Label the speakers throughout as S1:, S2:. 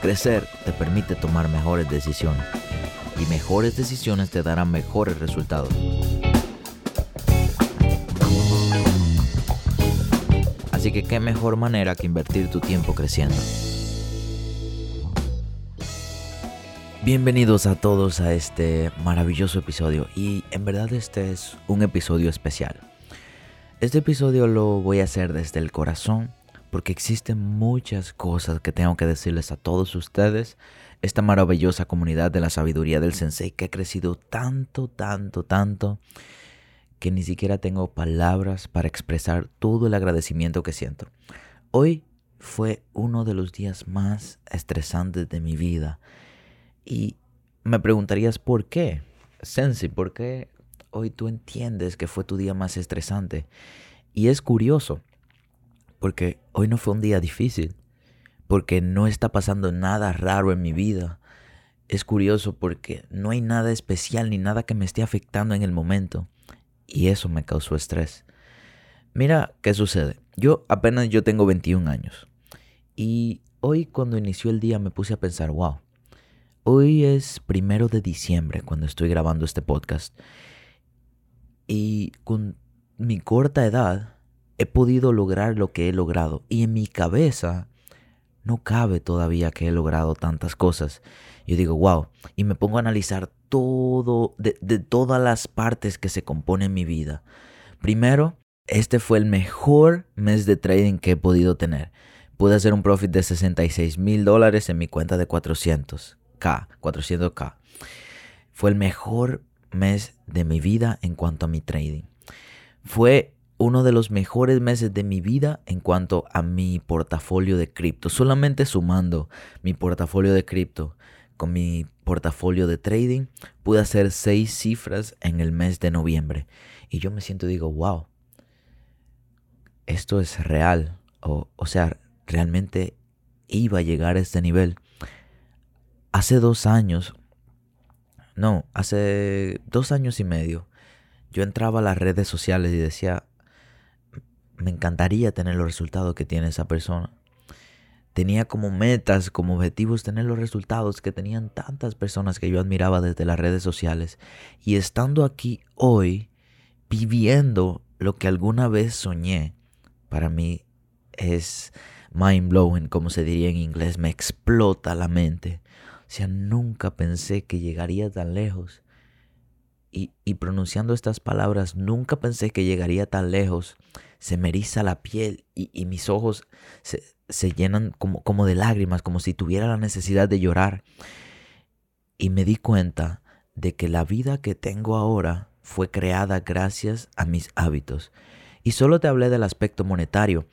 S1: Crecer te permite tomar mejores decisiones y mejores decisiones te darán mejores resultados. Así que qué mejor manera que invertir tu tiempo creciendo. Bienvenidos a todos a este maravilloso episodio y en verdad este es un episodio especial. Este episodio lo voy a hacer desde el corazón porque existen muchas cosas que tengo que decirles a todos ustedes. Esta maravillosa comunidad de la sabiduría del sensei que ha crecido tanto, tanto, tanto, que ni siquiera tengo palabras para expresar todo el agradecimiento que siento. Hoy fue uno de los días más estresantes de mi vida y me preguntarías por qué. Sensei, ¿por qué hoy tú entiendes que fue tu día más estresante? Y es curioso, porque hoy no fue un día difícil, porque no está pasando nada raro en mi vida. Es curioso porque no hay nada especial ni nada que me esté afectando en el momento. Y eso me causó estrés. Mira qué sucede. Yo apenas yo tengo 21 años. Y hoy cuando inició el día me puse a pensar, wow, hoy es primero de diciembre cuando estoy grabando este podcast. Y con mi corta edad he podido lograr lo que he logrado. Y en mi cabeza no cabe todavía que he logrado tantas cosas. Yo digo, wow. Y me pongo a analizar todo, de, todas las partes que se componen mi vida. Primero, este fue el mejor mes de trading que he podido tener. Pude hacer un profit de 66 mil dólares en mi cuenta de 400k, 400k. Fue el mejor mes de mi vida en cuanto a mi trading. Fue uno de los mejores meses de mi vida en cuanto a mi portafolio de cripto. Solamente sumando mi portafolio de cripto con mi portafolio de trading, pude hacer seis cifras en el mes de noviembre. Y yo me siento y digo, wow, esto es real. O, o sea, realmente iba a llegar a este nivel. Hace dos años, no, hace dos años y medio, yo entraba a las redes sociales y decía, me encantaría tener los resultados que tiene esa persona. Tenía como metas, como objetivos tener los resultados que tenían tantas personas que yo admiraba desde las redes sociales. Y estando aquí hoy, viviendo lo que alguna vez soñé, para mí es mind blowing, como se diría en inglés, me explota la mente. O sea, nunca pensé que llegaría tan lejos. Y, y pronunciando estas palabras, nunca pensé que llegaría tan lejos se me eriza la piel y, mis ojos se, llenan como, como de lágrimas, como si tuviera la necesidad de llorar. Y me di cuenta de que la vida que tengo ahora fue creada gracias a mis hábitos. Y solo te hablé del aspecto monetario,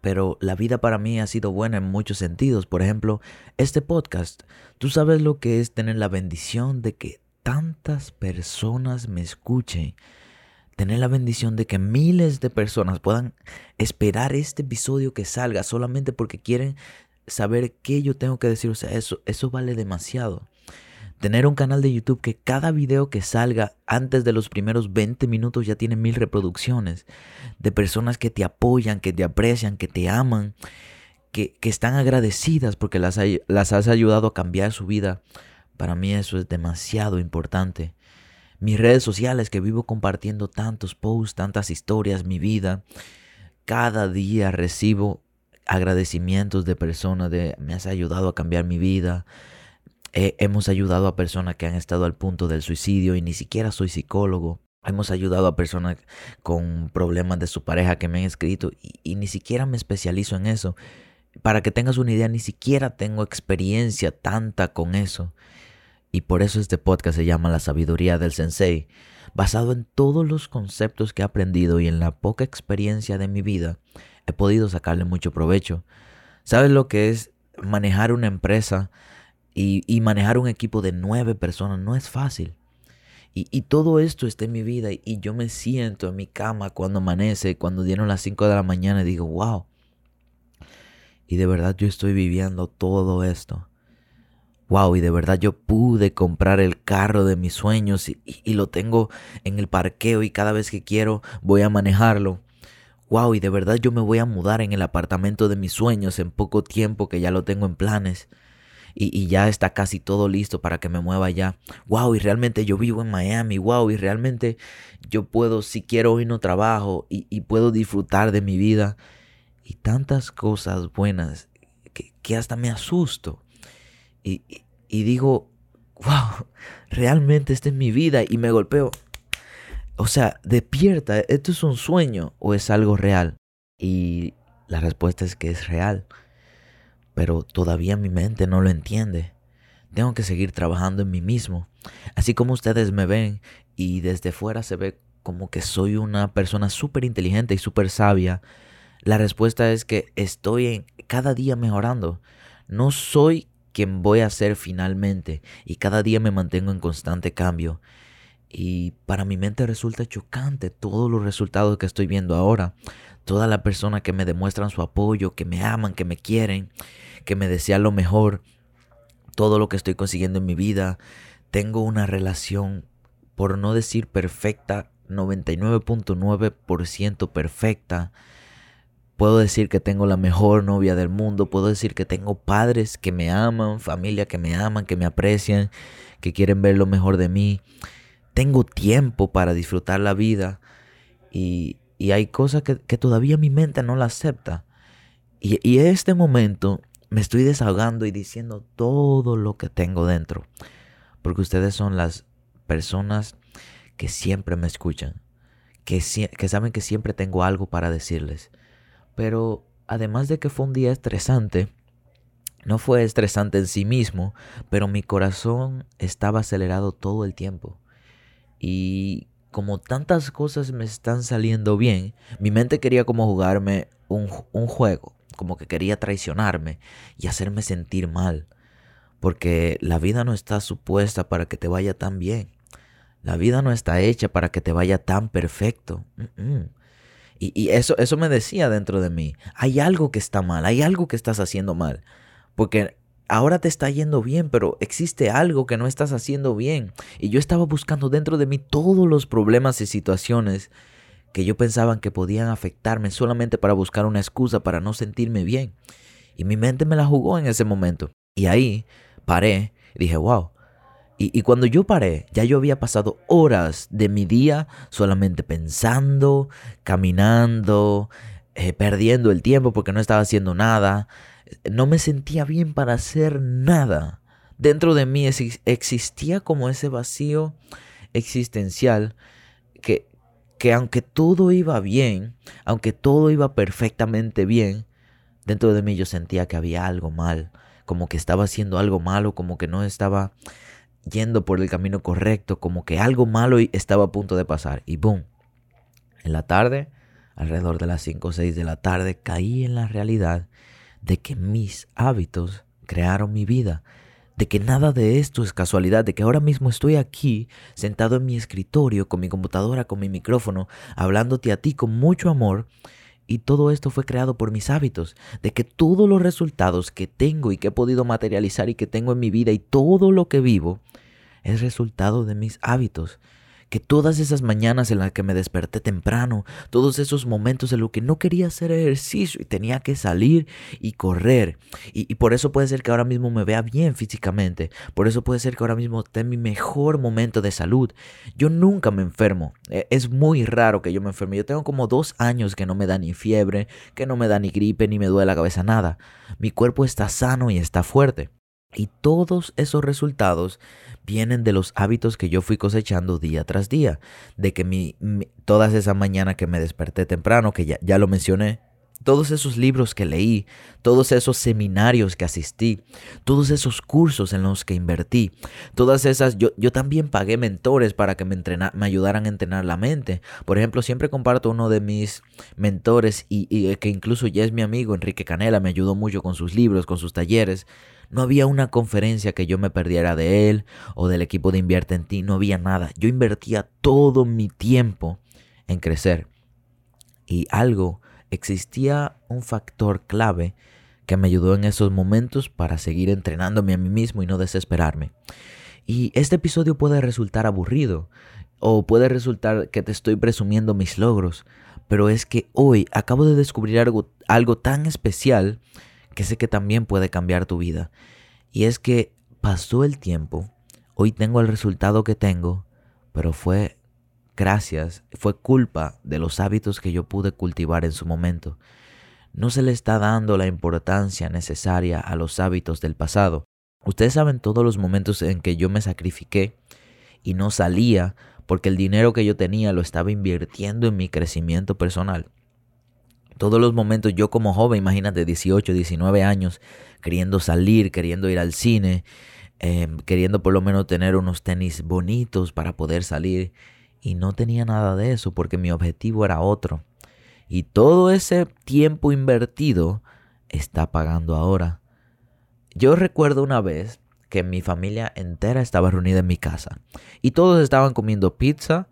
S1: pero la vida para mí ha sido buena en muchos sentidos. Por ejemplo, este podcast, tú sabes lo que es tener la bendición de que tantas personas me escuchen tener la bendición de que miles de personas puedan esperar este episodio que salga solamente porque quieren saber qué yo tengo que decir. O sea, eso, eso vale demasiado. Tener un canal de YouTube que cada video que salga antes de los primeros 20 minutos ya tiene mil reproducciones. De personas que te apoyan, que te aprecian, que te aman, que, que están agradecidas porque las, las has ayudado a cambiar su vida. Para mí eso es demasiado importante mis redes sociales que vivo compartiendo tantos posts, tantas historias, mi vida. Cada día recibo agradecimientos de personas de me has ayudado a cambiar mi vida. hemos ayudado a personas que han estado al punto del suicidio y ni siquiera soy psicólogo. Hemos ayudado a personas con problemas de su pareja que me han escrito y, y ni siquiera me especializo en eso. Para que tengas una idea, ni siquiera tengo experiencia tanta con eso. Y por eso este podcast se llama La sabiduría del sensei, basado en todos los conceptos que he aprendido y en la poca experiencia de mi vida, he podido sacarle mucho provecho. ¿Sabes lo que es manejar una empresa y, manejar un equipo de nueve personas? No es fácil. Y, todo esto está en mi vida y yo me siento en mi cama cuando amanece, cuando dieron las 5 de la mañana y digo, wow. Y de verdad yo estoy viviendo todo esto. Wow, y de verdad yo pude comprar el carro de mis sueños y, lo tengo en el parqueo y cada vez que quiero voy a manejarlo. Wow, y de verdad yo me voy a mudar en el apartamento de mis sueños en poco tiempo que ya lo tengo en planes y, ya está casi todo listo para que me mueva allá. Wow, y realmente yo vivo en Miami. Wow, y realmente yo puedo, si quiero hoy no trabajo y, puedo disfrutar de mi vida. Y tantas cosas buenas que, hasta me asusto. Y, y digo, wow, realmente esta es mi vida y me golpeo. O sea, despierta, ¿esto es un sueño o es algo real? Y la respuesta es que es real pero todavía mi mente no lo entiende. Tengo que seguir trabajando en mí mismo. Así como ustedes me ven y desde fuera se ve como que soy una persona súper inteligente y súper sabia, la respuesta es que estoy en, cada día mejorando. No soy quien voy a ser finalmente y cada día me mantengo en constante cambio. Y para mi mente resulta chocante todos los resultados que estoy viendo ahora. Todas las personas que me demuestran su apoyo, que me aman, que me quieren que me desea lo mejor, todo lo que estoy consiguiendo en mi vida. Tengo una relación, por no decir perfecta, 99.9% perfecta. Puedo decir que tengo la mejor novia del mundo. Puedo decir que tengo padres que me aman, familia que me aman, que me aprecian, que quieren ver lo mejor de mí. Tengo tiempo para disfrutar la vida. Y, hay cosas que, todavía mi mente no la acepta. Y, y este momento me estoy desahogando y diciendo todo lo que tengo dentro. Porque ustedes son las personas que siempre me escuchan, que, que saben que siempre tengo algo para decirles. Pero además de que fue un día estresante, no fue estresante en sí mismo, pero mi corazón estaba acelerado todo el tiempo. Y como tantas cosas me están saliendo bien, mi mente quería como jugarme un, un juego como que quería traicionarme y hacerme sentir mal. Porque la vida no está supuesta para que te vaya tan bien. La vida no está hecha para que te vaya tan perfecto. Y, eso, eso me decía dentro de mí. Hay algo que está mal, hay algo que estás haciendo mal. Porque ahora te está yendo bien, pero existe algo que no estás haciendo bien. Y yo estaba buscando dentro de mí todos los problemas y situaciones que yo pensaba que podían afectarme solamente para buscar una excusa para no sentirme bien. Y mi mente me la jugó en ese momento. Y ahí paré y dije, wow. Y, cuando yo paré, ya yo había pasado horas de mi día solamente pensando, caminando, eh, perdiendo el tiempo porque no estaba haciendo nada. No me sentía bien para hacer nada. Dentro de mí existía como ese vacío existencial que, que aunque todo iba bien, aunque todo iba perfectamente bien, dentro de mí yo sentía que había algo mal, como que estaba haciendo algo malo, como que no estaba yendo por el camino correcto, como que algo malo estaba a punto de pasar. Y boom, en la tarde, alrededor de las 5 o 6 de la tarde, caí en la realidad de que mis hábitos crearon mi vida, de que nada de esto es casualidad, de que ahora mismo estoy aquí, sentado en mi escritorio, con mi computadora, con mi micrófono, hablándote a ti con mucho amor. Y todo esto fue creado por mis hábitos, de que todos los resultados que tengo y que he podido materializar y que tengo en mi vida y todo lo que vivo es resultado de mis hábitos que todas esas mañanas en las que me desperté temprano, todos esos momentos en los que no quería hacer ejercicio y tenía que salir y correr. Y, por eso puede ser que ahora mismo me vea bien físicamente. Por eso puede ser que ahora mismo esté en mi mejor momento de salud. Yo nunca me enfermo. E, es muy raro que yo me enferme. Yo tengo como dos años que no me da ni fiebre, que no me da ni gripe, ni me duele la cabeza, nada. Mi cuerpo está sano y está fuerte. Y todos esos resultados vienen de los hábitos que yo fui cosechando día tras día. De que mi, todas esas mañanas que me desperté temprano, que ya, ya lo mencioné, todos esos libros que leí, todos esos seminarios que asistí, todos esos cursos en los que invertí, todas esas, yo, yo también pagué mentores para que me, me ayudaran a entrenar la mente. Por ejemplo, siempre comparto uno de mis mentores y, y que incluso ya es mi amigo, Enrique Canela, me ayudó mucho con sus libros, con sus talleres. No había una conferencia que yo me perdiera de él o del equipo de Invierte en ti, no había nada. Yo invertía todo mi tiempo en crecer. Y algo existía un factor clave que me ayudó en esos momentos para seguir entrenándome a mí mismo y no desesperarme. Y este episodio puede resultar aburrido o puede resultar que te estoy presumiendo mis logros, pero es que hoy acabo de descubrir algo, algo tan especial que sé que también puede cambiar tu vida. Y es que pasó el tiempo, hoy tengo el resultado que tengo, pero fue gracias, fue culpa de los hábitos que yo pude cultivar en su momento. No se le está dando la importancia necesaria a los hábitos del pasado. Ustedes saben todos los momentos en que yo me sacrifiqué y no salía porque el dinero que yo tenía lo estaba invirtiendo en mi crecimiento personal. Todos los momentos yo como joven, imagínate 18, 19 años, queriendo salir, queriendo ir al cine, em, queriendo por lo menos tener unos tenis bonitos para poder salir y no tenía nada de eso porque mi objetivo era otro. Y todo ese tiempo invertido está pagando ahora. Yo recuerdo una vez que mi familia entera estaba reunida en mi casa y todos estaban comiendo pizza,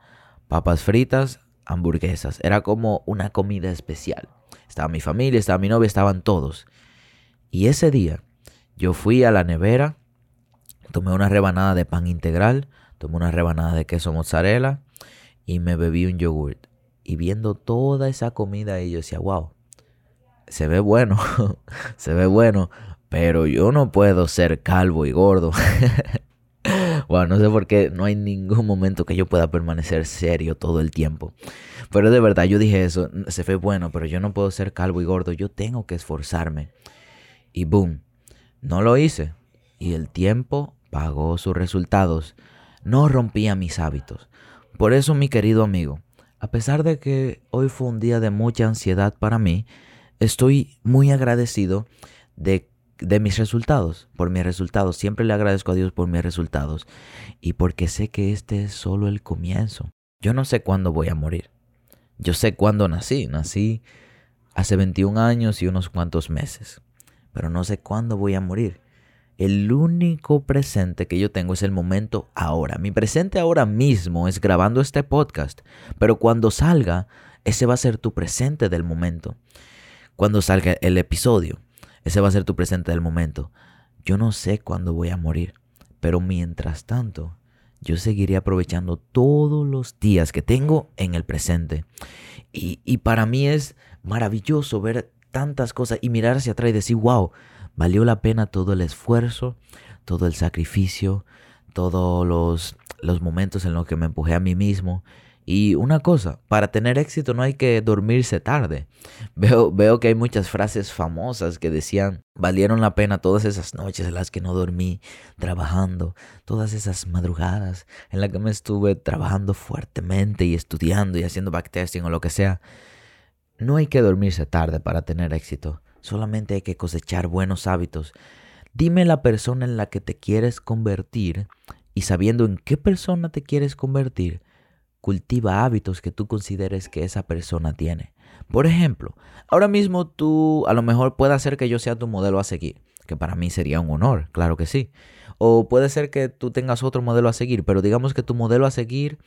S1: papas fritas, hamburguesas. Era como una comida especial. Estaba mi familia, estaba mi novia, estaban todos. Y ese día yo fui a la nevera, tomé una rebanada de pan integral, tomé una rebanada de queso mozzarella y me bebí un yogurt. Y viendo toda esa comida y yo decía, wow, se ve bueno, se ve bueno, pero yo no puedo ser calvo y gordo. bueno, no sé por qué no hay ningún momento que yo pueda permanecer serio todo el tiempo. Pero de verdad, yo dije eso, se ve bueno, pero yo no puedo ser calvo y gordo, yo tengo que esforzarme. Y boom, no lo hice. Y el tiempo pagó sus resultados. No rompía mis hábitos. Por eso, mi querido amigo, a pesar de que hoy fue un día de mucha ansiedad para mí, estoy muy agradecido de, de, mis resultados, por mis resultados. Siempre le agradezco a Dios por mis resultados y porque sé que este es solo el comienzo. Yo no sé cuándo voy a morir. Yo sé cuándo nací. Nací hace 21 años y unos cuantos meses. Pero no sé cuándo voy a morir. El único presente que yo tengo es el momento ahora. Mi presente ahora mismo es grabando este podcast, pero cuando salga, ese va a ser tu presente del momento. Cuando salga el episodio, ese va a ser tu presente del momento. Yo no sé cuándo voy a morir, pero mientras tanto, yo seguiré aprovechando todos los días que tengo en el presente. Y, y para mí es maravilloso ver tantas cosas y mirar hacia atrás y decir, wow, Valió la pena todo el esfuerzo, todo el sacrificio, todos los, los momentos en los que me empujé a mí mismo. Y una cosa, para tener éxito no hay que dormirse tarde. Veo, veo que hay muchas frases famosas que decían, valieron la pena todas esas noches en las que no dormí, trabajando, todas esas madrugadas en las que me estuve trabajando fuertemente y estudiando y haciendo backtesting o lo que sea. No hay que dormirse tarde para tener éxito. Solamente hay que cosechar buenos hábitos. Dime la persona en la que te quieres convertir y sabiendo en qué persona te quieres convertir, cultiva hábitos que tú consideres que esa persona tiene. Por ejemplo, ahora mismo tú a lo mejor puede ser que yo sea tu modelo a seguir, que para mí sería un honor, claro que sí. O puede ser que tú tengas otro modelo a seguir, pero digamos que tu modelo a seguir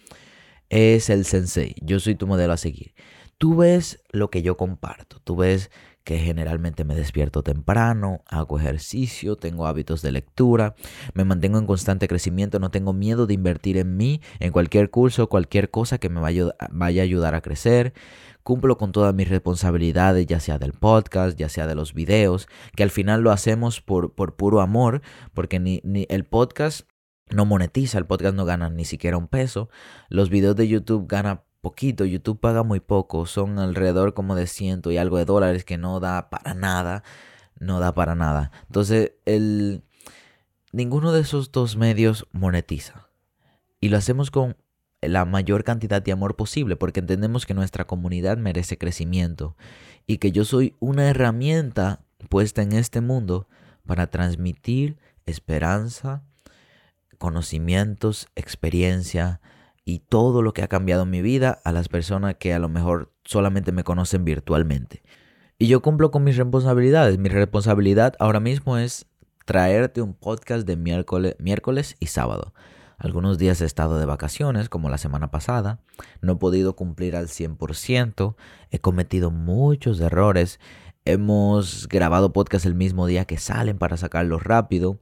S1: es el sensei, yo soy tu modelo a seguir. Tú ves lo que yo comparto, tú ves que generalmente me despierto temprano, hago ejercicio, tengo hábitos de lectura, me mantengo en constante crecimiento, no tengo miedo de invertir en mí, en cualquier curso, cualquier cosa que me vaya, a ayudar a crecer. Cumplo con todas mis responsabilidades, ya sea del podcast, ya sea de los videos, que al final lo hacemos por, por puro amor, porque ni, ni el podcast no monetiza, el podcast no gana ni siquiera un peso, los videos de YouTube ganan poquito, YouTube paga muy poco, son alrededor como de ciento y algo de dólares que no da para nada, no da para nada. Entonces, el, ninguno de esos dos medios monetiza. Y lo hacemos con la mayor cantidad de amor posible, porque entendemos que nuestra comunidad merece crecimiento y que yo soy una herramienta puesta en este mundo para transmitir esperanza, conocimientos, experiencia y todo lo que ha cambiado mi vida a las personas que a lo mejor solamente me conocen virtualmente. Y yo cumplo con mis responsabilidades. Mi responsabilidad ahora mismo es traerte un podcast de miércoles, miércoles y sábado. Algunos días he estado de vacaciones, como la semana pasada. No he podido cumplir al 100%. He cometido muchos errores. Hemos grabado podcast el mismo día que salen para sacarlos rápido.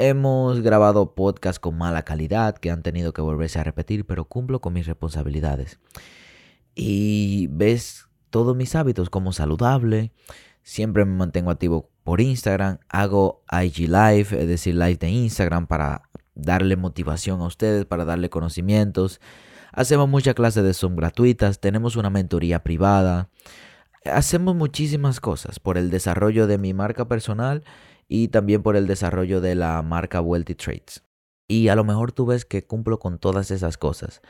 S1: Hemos grabado podcasts con mala calidad que han tenido que volverse a repetir, pero cumplo con mis responsabilidades. Y ves todos mis hábitos como saludable, siempre me mantengo activo por Instagram, hago IG Live, es decir, live de Instagram para darle motivación a ustedes, para darle conocimientos. Hacemos muchas clases de Zoom gratuitas, tenemos una mentoría privada. Hacemos muchísimas cosas por el desarrollo de mi marca personal y también por el desarrollo de la marca Wealthy Trades. Y a lo mejor tú ves que cumplo con todas esas cosas.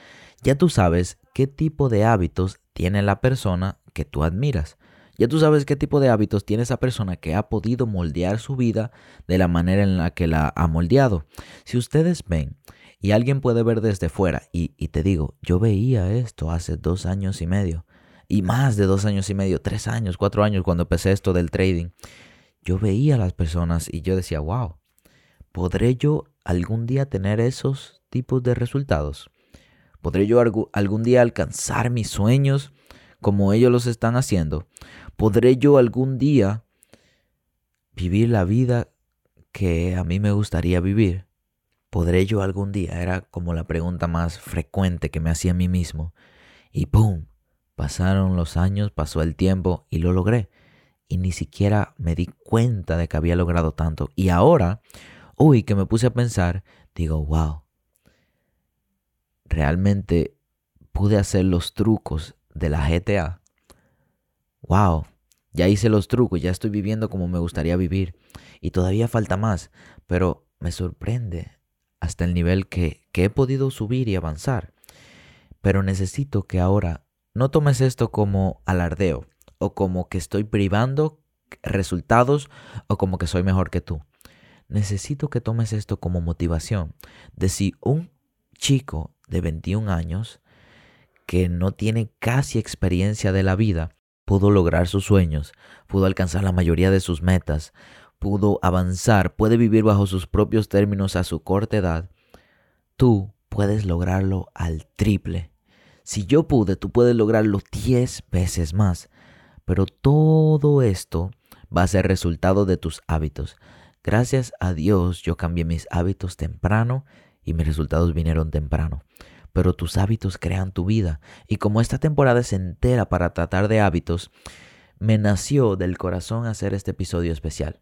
S1: Ya tú sabes qué tipo de hábitos tiene la persona que tú admiras. Ya tú sabes qué tipo de hábitos tiene esa persona que ha podido moldear su vida de la manera en la que la ha moldeado. Si ustedes ven y alguien puede ver desde fuera y te digo, yo veía esto hace dos años y medio y más de dos años y medio, tres años, cuatro años cuando empecé esto del trading yo veía a las personas y yo decía, wow, ¿podré yo algún día tener esos tipos de resultados? ¿Podré yo algún día alcanzar mis sueños como ellos los están haciendo? ¿Podré yo algún día vivir la vida que a mí me gustaría vivir? ¿Podré yo algún día? Era como la pregunta más frecuente que me hacía a mí mismo. Y ¡pum! Pasaron los años, pasó el tiempo y lo logré y ni siquiera me di cuenta de que había logrado tanto. Y ahora, uy, que me puse a pensar, digo, wow, realmente pude hacer los trucos de la GTA. Wow, ya hice los trucos, ya estoy viviendo como me gustaría vivir. Y todavía falta más, pero me sorprende hasta el nivel que, que he podido subir y avanzar. Pero necesito que ahora no tomes esto como alardeo o como que estoy privando resultados o como que soy mejor que tú. Necesito que tomes esto como motivación de si un chico de 21 años que no tiene casi experiencia de la vida pudo lograr sus sueños, pudo alcanzar la mayoría de sus metas, pudo avanzar, puede vivir bajo sus propios términos a su corta edad, tú puedes lograrlo al triple. Si yo pude, tú puedes lograrlo 10 veces más. Pero todo esto va a ser resultado de tus hábitos. Gracias a Dios yo cambié mis hábitos temprano y mis resultados vinieron temprano. Pero tus hábitos crean tu vida. Y como esta temporada es entera para tratar de hábitos, me nació del corazón hacer este episodio especial.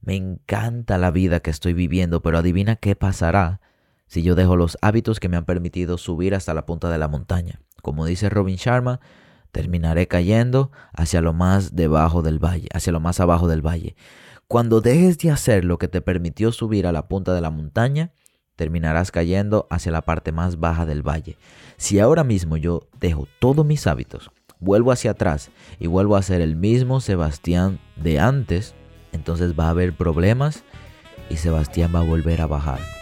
S1: Me encanta la vida que estoy viviendo, pero adivina qué pasará si yo dejo los hábitos que me han permitido subir hasta la punta de la montaña. Como dice Robin Sharma, terminaré cayendo hacia lo más debajo del valle, hacia lo más abajo del valle. Cuando dejes de hacer lo que te permitió subir a la punta de la montaña, terminarás cayendo hacia la parte más baja del valle. Si ahora mismo yo dejo todos mis hábitos, vuelvo hacia atrás y vuelvo a ser el mismo Sebastián de antes, entonces va a haber problemas y Sebastián va a volver a bajar.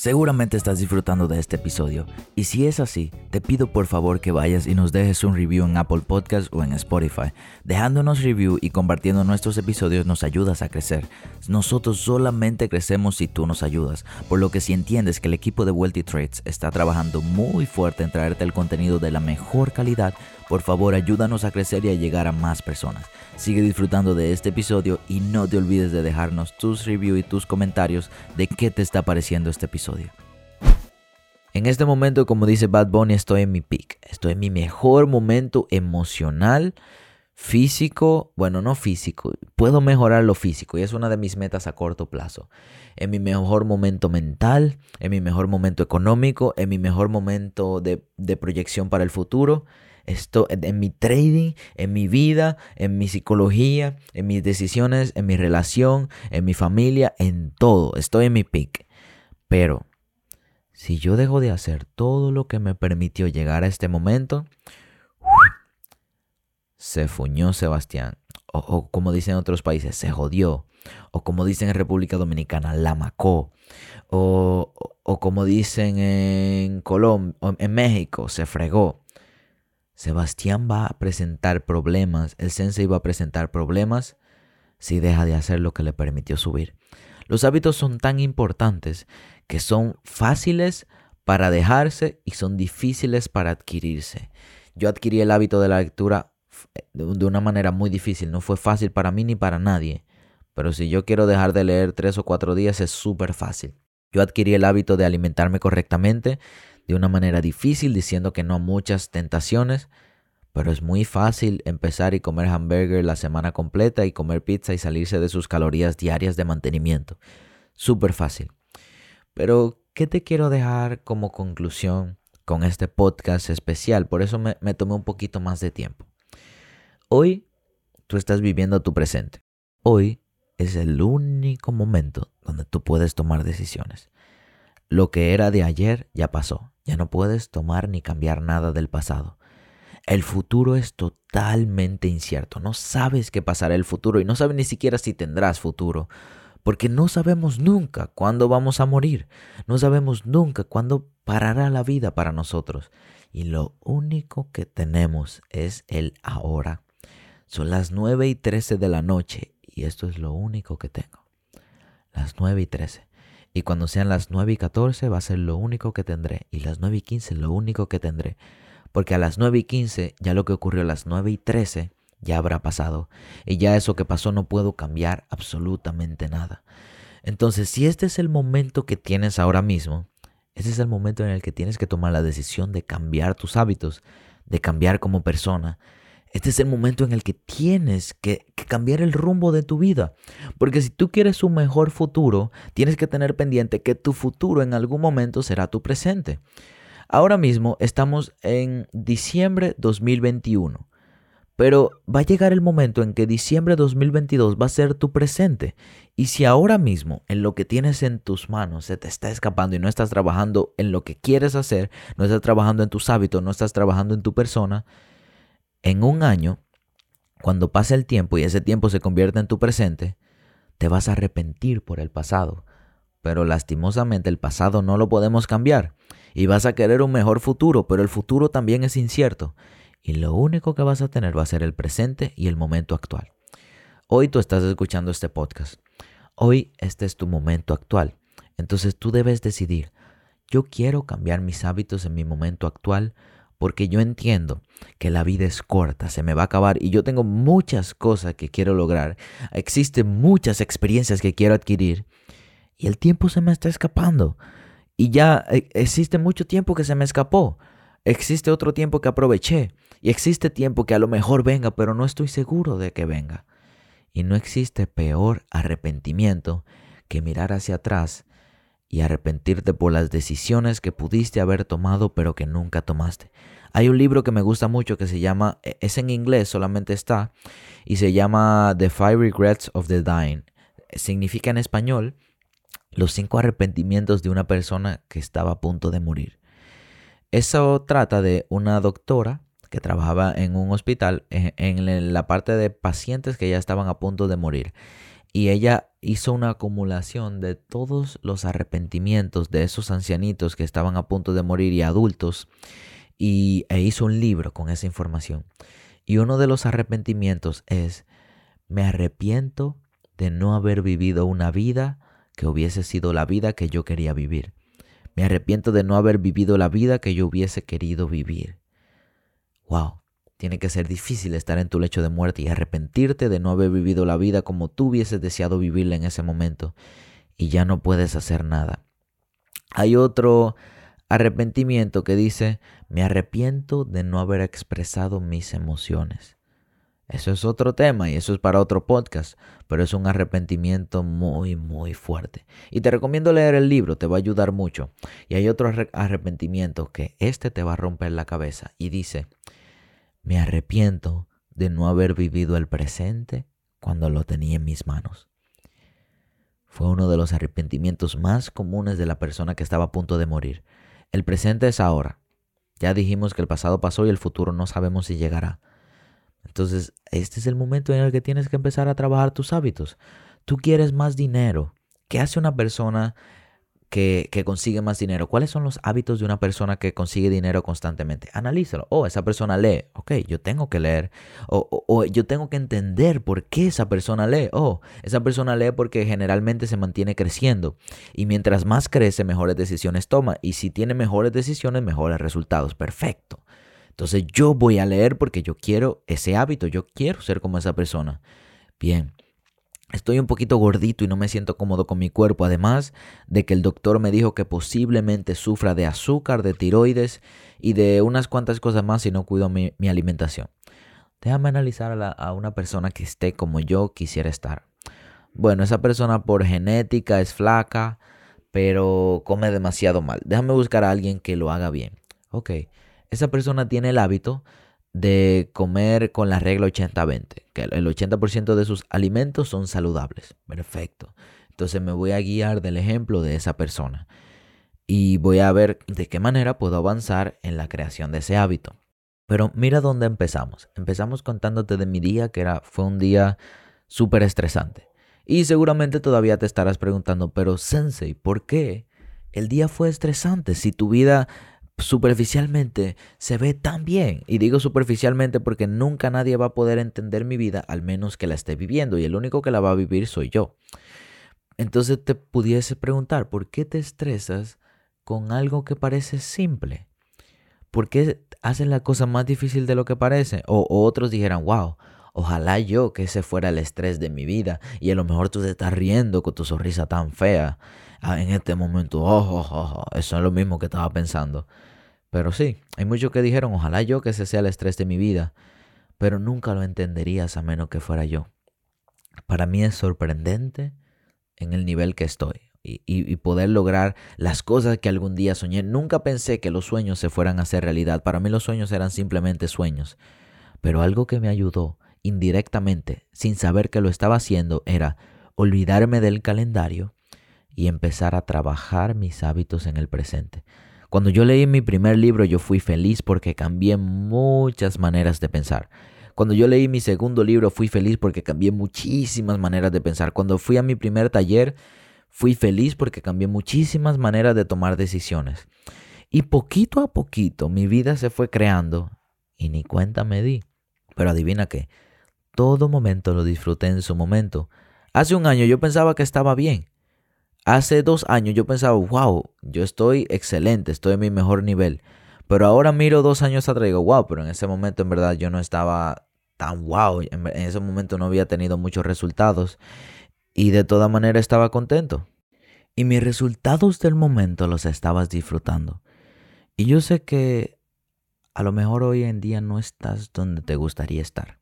S1: Seguramente estás disfrutando de este episodio y si es así, te pido por favor que vayas y nos dejes un review en Apple Podcast o en Spotify. Dejándonos review y compartiendo nuestros episodios nos ayudas a crecer. Nosotros solamente crecemos si tú nos ayudas, por lo que si entiendes que el equipo de Wealthy Trades está trabajando muy fuerte en traerte el contenido de la mejor calidad, por favor ayúdanos a crecer y a llegar a más personas. Sigue disfrutando de este episodio y no te olvides de dejarnos tus reviews y tus comentarios de qué te está pareciendo este episodio. En este momento, como dice Bad Bunny, estoy en mi peak. Estoy en mi mejor momento emocional, físico, bueno, no físico, puedo mejorar lo físico y es una de mis metas a corto plazo. En mi mejor momento mental, en mi mejor momento económico, en mi mejor momento de, de proyección para el futuro esto, en mi trading, en mi vida, en mi psicología, en mis decisiones, en mi relación, en mi familia, en todo. Estoy en mi peak. Pero si yo dejo de hacer todo lo que me permitió llegar a este momento, se fuñó Sebastián. O, como dicen en otros países, se jodió. O como dicen en República Dominicana, la macó. O, o como dicen en Colombia, en México, se fregó. Sebastián va a presentar problemas, el sensei va a presentar problemas si deja de hacer lo que le permitió subir. Los hábitos son tan importantes que son fáciles para dejarse y son difíciles para adquirirse. Yo adquirí el hábito de la lectura eh, de una manera muy difícil, no fue fácil para mí ni para nadie. Pero si yo quiero dejar de leer tres o cuatro días es súper fácil. Yo adquirí el hábito de alimentarme correctamente de una manera difícil, diciendo que no a muchas tentaciones, pero es muy fácil empezar y comer hamburger la semana completa y comer pizza y salirse de sus calorías diarias de mantenimiento. Súper fácil. Pero, ¿qué te quiero dejar como conclusión con este podcast especial? Por eso me, me tomé un poquito más de tiempo. Hoy tú estás viviendo tu presente. Hoy es el único momento donde tú puedes tomar decisiones. Lo que era de ayer ya pasó. Ya no puedes tomar ni cambiar nada del pasado. El futuro es totalmente incierto. No sabes qué pasará el futuro y no sabes ni siquiera si tendrás futuro. Porque no sabemos nunca cuándo vamos a morir. No sabemos nunca cuándo parará la vida para nosotros. Y lo único que tenemos es el ahora. Son las 9 y 13 de la noche y esto es lo único que tengo. Las 9 y 13. Y cuando sean las 9 y 14 va a ser lo único que tendré. Y las 9 y 15 lo único que tendré. Porque a las 9 y 15 ya lo que ocurrió a las 9 y 13 ya habrá pasado. Y ya eso que pasó no puedo cambiar absolutamente nada. Entonces, si este es el momento que tienes ahora mismo, ese es el momento en el que tienes que tomar la decisión de cambiar tus hábitos, de cambiar como persona. Este es el momento en el que tienes que, cambiar el rumbo de tu vida. Porque si tú quieres un mejor futuro, tienes que tener pendiente que tu futuro en algún momento será tu presente. Ahora mismo estamos en diciembre 2021. Pero va a llegar el momento en que diciembre 2022 va a ser tu presente. Y si ahora mismo en lo que tienes en tus manos se te está escapando y no estás trabajando en lo que quieres hacer, no estás trabajando en tus hábitos, no estás trabajando en tu persona, en un año, cuando pase el tiempo y ese tiempo se convierta en tu presente, te vas a arrepentir por el pasado. Pero lastimosamente el pasado no lo podemos cambiar y vas a querer un mejor futuro, pero el futuro también es incierto y lo único que vas a tener va a ser el presente y el momento actual. Hoy tú estás escuchando este podcast. Hoy este es tu momento actual. Entonces tú debes decidir, yo quiero cambiar mis hábitos en mi momento actual porque yo entiendo que la vida es corta, se me va a acabar y yo tengo muchas cosas que quiero lograr. Existen muchas experiencias que quiero adquirir y el tiempo se me está escapando. Y ya eh, existe mucho tiempo que se me escapó. Existe otro tiempo que aproveché. Y existe tiempo que a lo mejor venga, pero no estoy seguro de que venga. Y no existe peor arrepentimiento que mirar hacia atrás y arrepentirte por las decisiones que pudiste haber tomado pero que nunca tomaste. Hay un libro que me gusta mucho que se llama, e, es en inglés, solamente está, y se llama The Five Regrets of the Dying. Significa en español los cinco arrepentimientos de una persona que estaba a punto de morir. Eso trata de una doctora que trabajaba en un hospital en, la parte de pacientes que ya estaban a punto de morir. Y ella hizo una acumulación de todos los arrepentimientos de esos ancianitos que estaban a punto de morir y adultos. Y, e hizo un libro con esa información. Y uno de los arrepentimientos es, me arrepiento de no haber vivido una vida que hubiese sido la vida que yo quería vivir. Me arrepiento de no haber vivido la vida que yo hubiese querido vivir. Wow, tiene que ser difícil estar en tu lecho de muerte y arrepentirte de no haber vivido la vida como tú hubieses deseado vivirla en ese momento y ya no puedes hacer nada. Hay otro arrepentimiento que dice, me arrepiento de no haber expresado mis emociones. Eso es otro tema y eso es para otro podcast, pero es un arrepentimiento muy, muy fuerte. Y te recomiendo leer el libro, te va a ayudar mucho. Y hay otro arrepentimiento que este te va a romper la cabeza y dice, me arrepiento de no haber vivido el presente cuando lo tenía en mis manos. fue uno de los arrepentimientos más comunes de la persona que estaba a punto de morir. El presente es ahora. Ya dijimos que el pasado pasó y el futuro no sabemos si llegará. Entonces, este es el momento en el que tienes que empezar a trabajar tus hábitos. Tú quieres más dinero. ¿Qué hace una persona que, consigue más dinero. ¿Cuáles son los hábitos de una persona que consigue dinero constantemente? Analízalo. Oh, esa persona lee. Ok, yo tengo que leer. O, yo tengo que entender por qué esa persona lee. Oh, esa persona lee porque generalmente se mantiene creciendo. Y mientras más crece, mejores decisiones toma. Y si tiene mejores decisiones, mejores resultados. Perfecto. Entonces yo voy a leer porque yo quiero ese hábito. Yo quiero ser como esa persona. Bien. Estoy un poquito gordito y no me siento cómodo con mi cuerpo, además de que el doctor me dijo que posiblemente sufra de azúcar, de tiroides y de unas cuantas cosas más si no cuido mi, alimentación. Déjame analizar a, a una persona que esté como yo quisiera estar. Bueno, esa persona por genética es flaca, pero come demasiado mal. Déjame buscar a alguien que lo haga bien. Ok, esa persona tiene el hábito de comer con la regla 80-20, que el 80% de sus alimentos son saludables. Perfecto. Entonces me voy a guiar del ejemplo de esa persona y voy a ver de qué manera puedo avanzar en la creación de ese hábito. Pero mira dónde empezamos. Empezamos contándote de mi día, que era, fue un día súper estresante. Y seguramente todavía te estarás preguntando, pero Sensei, ¿por qué? El día fue estresante si tu vida superficialmente se ve tan bien. Y digo superficialmente porque nunca nadie va a poder entender mi vida al menos que la esté viviendo y el único que la va a vivir soy yo. Entonces te pudiese preguntar, ¿por qué te estresas con algo que parece simple? ¿Por qué haces la cosa más difícil de lo que parece? O, otros dijeran, wow, ojalá yo que ese fuera el estrés de mi vida y a lo mejor tú te estás riendo con tu sonrisa tan fea. Ah, en este momento, oh, oh, oh, eso es lo mismo que estaba pensando. Pero sí, hay muchos que dijeron, ojalá yo que ese sea el estrés de mi vida, pero nunca lo entenderías a menos que fuera yo. Para mí es sorprendente en el nivel que estoy y, y, poder lograr las cosas que algún día soñé. Nunca pensé que los sueños se fueran a hacer realidad. Para mí los sueños eran simplemente sueños. Pero algo que me ayudó indirectamente, sin saber que lo estaba haciendo, era olvidarme del calendario y empezar a trabajar mis hábitos en el presente. Cuando yo leí mi primer libro yo fui feliz porque cambié muchas maneras de pensar. Cuando yo leí mi segundo libro fui feliz porque cambié muchísimas maneras de pensar. Cuando fui a mi primer taller fui feliz porque cambié muchísimas maneras de tomar decisiones. Y poquito a poquito mi vida se fue creando y ni cuenta me di. Pero adivina qué, todo momento lo disfruté en su momento. Hace un año yo pensaba que estaba bien Hace dos años yo pensaba, wow, yo estoy excelente, estoy en mi mejor nivel. Pero ahora miro dos años atrás y digo, wow, pero en ese momento en verdad yo no estaba tan wow. En, ese momento no había tenido muchos resultados. Y de toda manera estaba contento. Y mis resultados del momento los estabas disfrutando. Y yo sé que a lo mejor hoy en día no estás donde te gustaría estar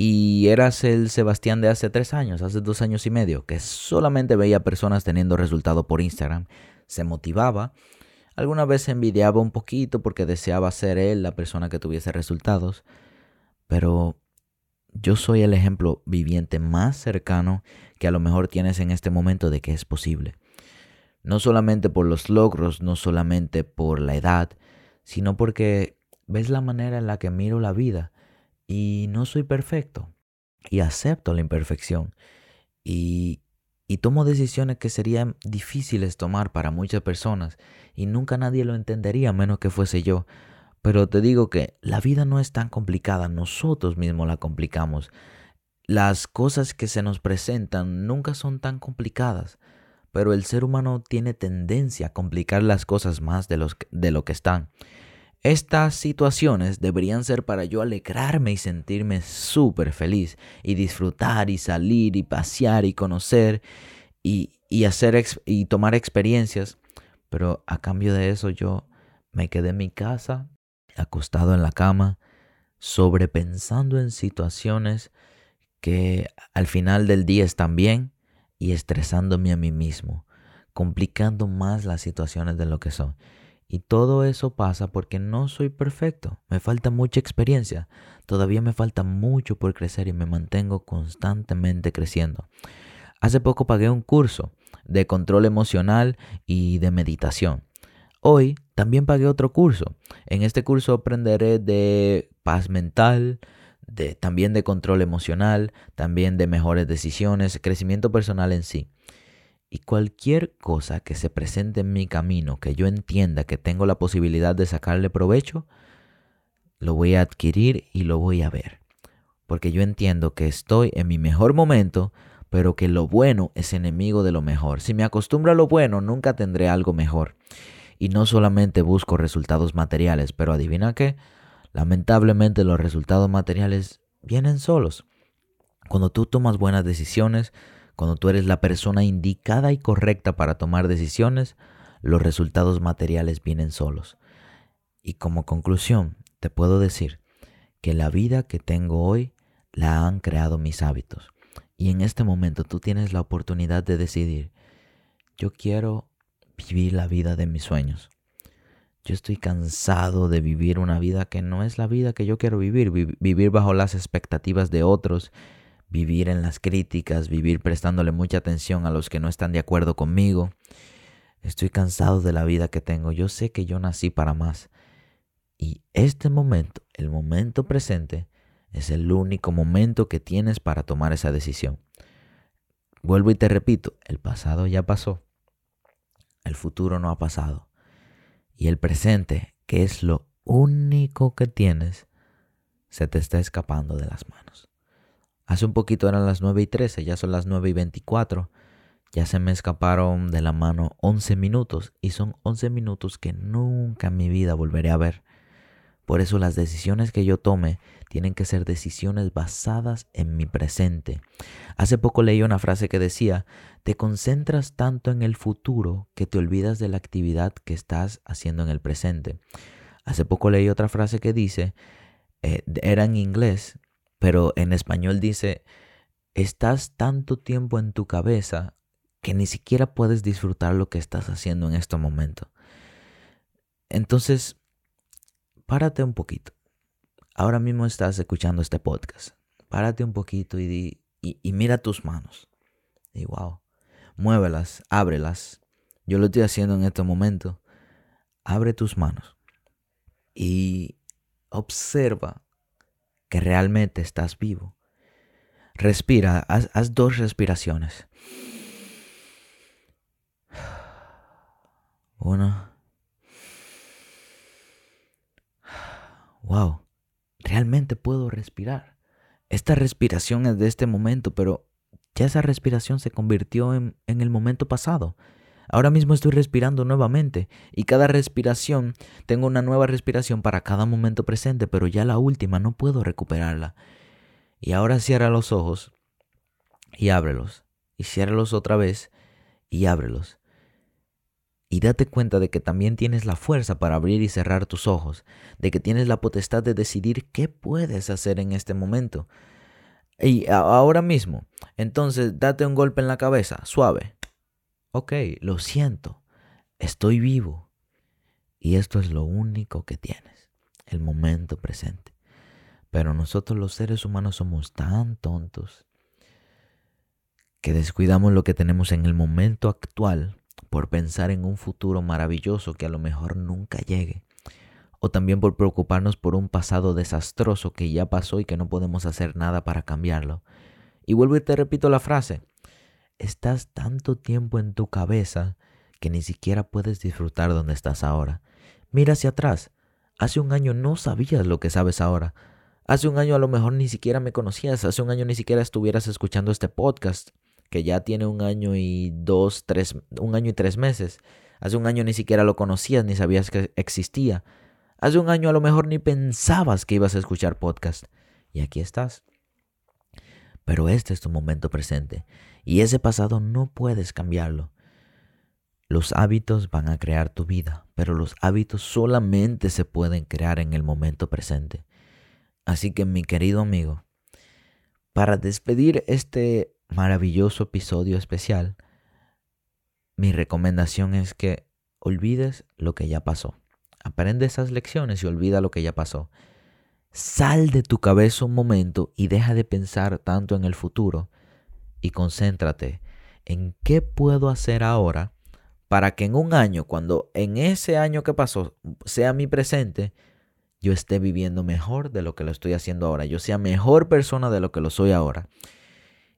S1: y eras el Sebastián de hace tres años, hace dos años y medio, que solamente veía personas teniendo resultado por Instagram, se motivaba, alguna vez envidiaba un poquito porque deseaba ser él la persona que tuviese resultados, pero yo soy el ejemplo viviente más cercano que a lo mejor tienes en este momento de que es posible. No solamente por los logros, no solamente por la edad, sino porque ves la manera en la que miro la vida y no soy perfecto y acepto la imperfección y, y tomo decisiones que serían difíciles tomar para muchas personas y nunca nadie lo entendería menos que fuese yo. Pero te digo que la vida no es tan complicada, nosotros mismos la complicamos. Las cosas que se nos presentan nunca son tan complicadas, pero el ser humano tiene tendencia a complicar las cosas más de, los, de lo que están. Estas situaciones deberían ser para yo alegrarme y sentirme súper feliz y disfrutar y salir y pasear y conocer y, y hacer y tomar experiencias. Pero a cambio de eso yo me quedé en mi casa, acostado en la cama, sobrepensando en situaciones que al final del día están bien y estresándome a mí mismo, complicando más las situaciones de lo que son. Y todo eso pasa porque no soy perfecto, me falta mucha experiencia, todavía me falta mucho por crecer y me mantengo constantemente creciendo. Hace poco pagué un curso de control emocional y de meditación. Hoy también pagué otro curso. En este curso aprenderé de paz mental, también de control emocional, también de mejores decisiones, crecimiento personal en sí. Y cualquier cosa que se presente en mi camino, que yo entienda que tengo la posibilidad de sacarle provecho, lo voy a adquirir y lo voy a ver. Porque yo entiendo que estoy en mi mejor momento, pero que lo bueno es enemigo de lo mejor. Si me acostumbro a lo bueno, nunca tendré algo mejor. Y no solamente busco resultados materiales, pero adivina qué, lamentablemente los resultados materiales vienen solos. Cuando tú tomas buenas decisiones, cuando tú eres la persona indicada y correcta para tomar decisiones, los resultados materiales vienen solos. Y como conclusión, te puedo decir que la vida que tengo hoy la han creado mis hábitos. Y en este momento tú tienes la oportunidad de decidir, yo quiero vivir la vida de mis sueños. Yo estoy cansado de vivir una vida que no es la vida que yo quiero vivir, vivir bajo las expectativas de otros, vivir en las críticas, vivir prestándole mucha atención a los que no están de acuerdo conmigo. Estoy cansado de la vida que tengo. Yo sé que yo nací para más. Y este momento, el momento presente, es el único momento que tienes para tomar esa decisión. Vuelvo y te repito, el pasado ya pasó. El futuro no ha pasado. Y el presente, que es lo único que tienes, se te está escapando de las manos. Hace un poquito eran las 9 y 13, ya son las 9 y 24. Ya se me escaparon de la mano 11 minutos y son 11 minutos que nunca en mi vida volveré a ver. Por eso las decisiones que yo tome tienen que ser decisiones basadas en mi presente. Hace poco leí una frase que decía, te concentras tanto en el futuro que te olvidas de la actividad que estás haciendo en el presente. Hace poco leí otra frase que dice, eh, era en inglés, pero en español dice, estás tanto tiempo en tu cabeza que ni siquiera puedes disfrutar lo que estás haciendo en este momento. Entonces, párate un poquito. Ahora mismo estás escuchando este podcast. Párate un poquito y, y, mira tus manos. Y wow, muévelas, ábrelas. Yo lo estoy haciendo en este momento. Abre tus manos y observa que realmente estás vivo. Respira, haz, dos respiraciones. Una wow, realmente puedo respirar. Esta respiración es de este momento, pero ya esa respiración se convirtió en, en el momento pasado. Ahora mismo estoy respirando nuevamente y cada respiración, tengo una nueva respiración para cada momento presente, pero ya la última no puedo recuperarla. Y ahora cierra los ojos y ábrelos. Y ciérralos otra vez y ábrelos y date cuenta de que también tienes la fuerza para abrir y cerrar tus ojos, de que tienes la potestad de decidir qué puedes hacer en este momento. Y ahora mismo, entonces date un golpe en la cabeza, suave. Ok, lo siento, estoy vivo. Y esto es lo único que tienes, el momento presente. Pero nosotros los seres humanos somos tan tontos que descuidamos lo que tenemos en el momento actual por pensar en un futuro maravilloso que a lo mejor nunca llegue, o también por preocuparnos por un pasado desastroso que ya pasó y que no podemos hacer nada para cambiarlo. Y vuelvo y te repito la frase, estás tanto tiempo en tu cabeza que ni siquiera puedes disfrutar donde estás ahora. Mira hacia atrás, hace un año no sabías lo que sabes ahora. Hace un año a lo mejor ni siquiera me conocías, hace un año ni siquiera estuvieras escuchando este podcast que ya tiene un año y dos, tres, un año y tres meses. Hace un año ni siquiera lo conocías ni sabías que existía. Hace un año a lo mejor ni pensabas que ibas a escuchar podcast. Y aquí estás. Pero este es tu momento presente. Y ese pasado no puedes cambiarlo. Los hábitos van a crear tu vida, pero los hábitos solamente se pueden crear en el momento presente. Así que mi querido amigo, para despedir este maravilloso episodio especial, mi recomendación es que olvides lo que ya pasó. Aprende esas lecciones y olvida lo que ya pasó. Sal de tu cabeza un momento y deja de pensar tanto en el futuro y concéntrate en qué puedo hacer ahora para que en un año, cuando en ese año que pasó sea mi presente, yo esté viviendo mejor de lo que lo estoy haciendo ahora, yo sea mejor persona de lo que lo soy ahora.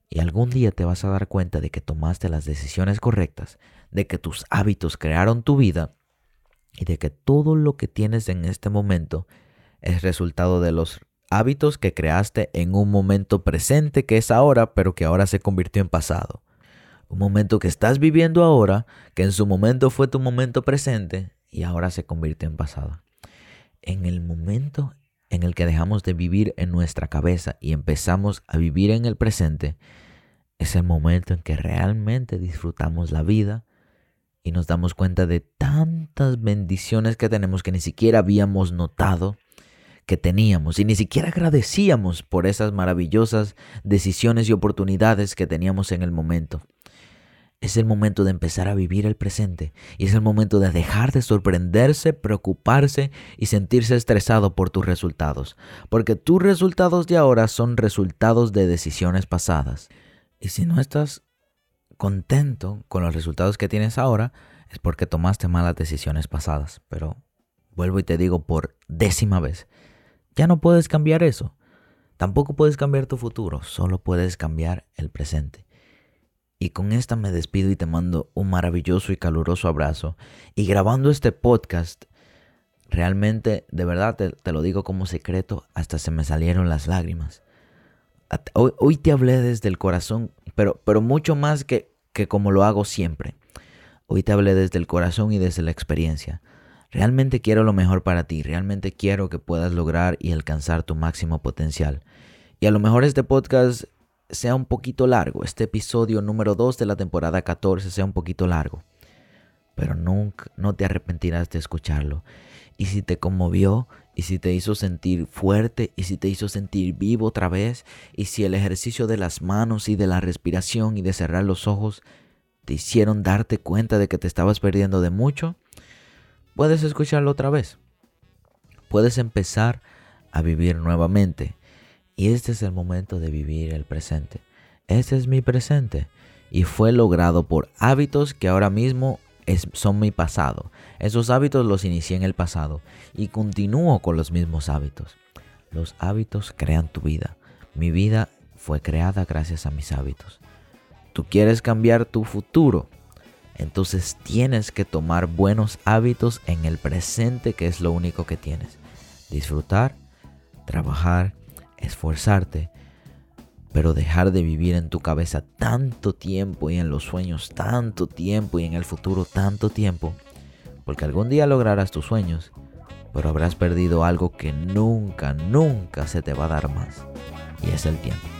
S1: Y algún día te vas a dar cuenta de que tomaste las decisiones correctas, de que tus hábitos crearon tu vida y de que todo lo que tienes en este momento es resultado de los hábitos que creaste en un momento presente que es ahora, pero que ahora se convirtió en pasado. Un momento que estás viviendo ahora, que en su momento fue tu momento presente y ahora se convirtió en pasado. En el momento en el que dejamos de vivir en nuestra cabeza y empezamos a vivir en el presente, es el momento en que realmente disfrutamos la vida y nos damos cuenta de tantas bendiciones que tenemos que ni siquiera habíamos notado que teníamos y ni siquiera agradecíamos por esas maravillosas decisiones y oportunidades que teníamos en el momento. Es el momento de empezar a vivir el presente y es el momento de dejar de sorprenderse, preocuparse y sentirse estresado por tus resultados, porque tus resultados de ahora son resultados de decisiones pasadas. Y si no estás contento con los resultados que tienes ahora, es porque tomaste malas decisiones pasadas. Pero vuelvo y te digo por décima vez, ya no puedes cambiar eso. Tampoco puedes cambiar tu futuro, solo puedes cambiar el presente. Y con esta me despido y te mando un maravilloso y caluroso abrazo. Y grabando este podcast, realmente, de verdad, te, lo digo como secreto, hasta se me salieron las lágrimas. Hoy, te hablé desde el corazón, pero, pero mucho más que, que como lo hago siempre. Hoy te hablé desde el corazón y desde la experiencia. Realmente quiero lo mejor para ti, realmente quiero que puedas lograr y alcanzar tu máximo potencial. Y a lo mejor este podcast sea un poquito largo, este episodio número 2 de la temporada 14 sea un poquito largo, pero nunca, no te arrepentirás de escucharlo. Y si te conmovió, y si te hizo sentir fuerte, y si te hizo sentir vivo otra vez, y si el ejercicio de las manos y de la respiración y de cerrar los ojos te hicieron darte cuenta de que te estabas perdiendo de mucho, puedes escucharlo otra vez. Puedes empezar a vivir nuevamente y este es el momento de vivir el presente. Este es mi presente. Y fue logrado por hábitos que ahora mismo son mi pasado. Esos hábitos los inicié en el pasado y continúo con los mismos hábitos. Los hábitos crean tu vida. Mi vida fue creada gracias a mis hábitos. Tú quieres cambiar tu futuro. Entonces tienes que tomar buenos hábitos en el presente que es lo único que tienes. Disfrutar, trabajar esforzarte, pero dejar de vivir en tu cabeza tanto tiempo y en los sueños tanto tiempo y en el futuro tanto tiempo, porque algún día lograrás tus sueños, pero habrás perdido algo que nunca, nunca se te va a dar más, y es el tiempo.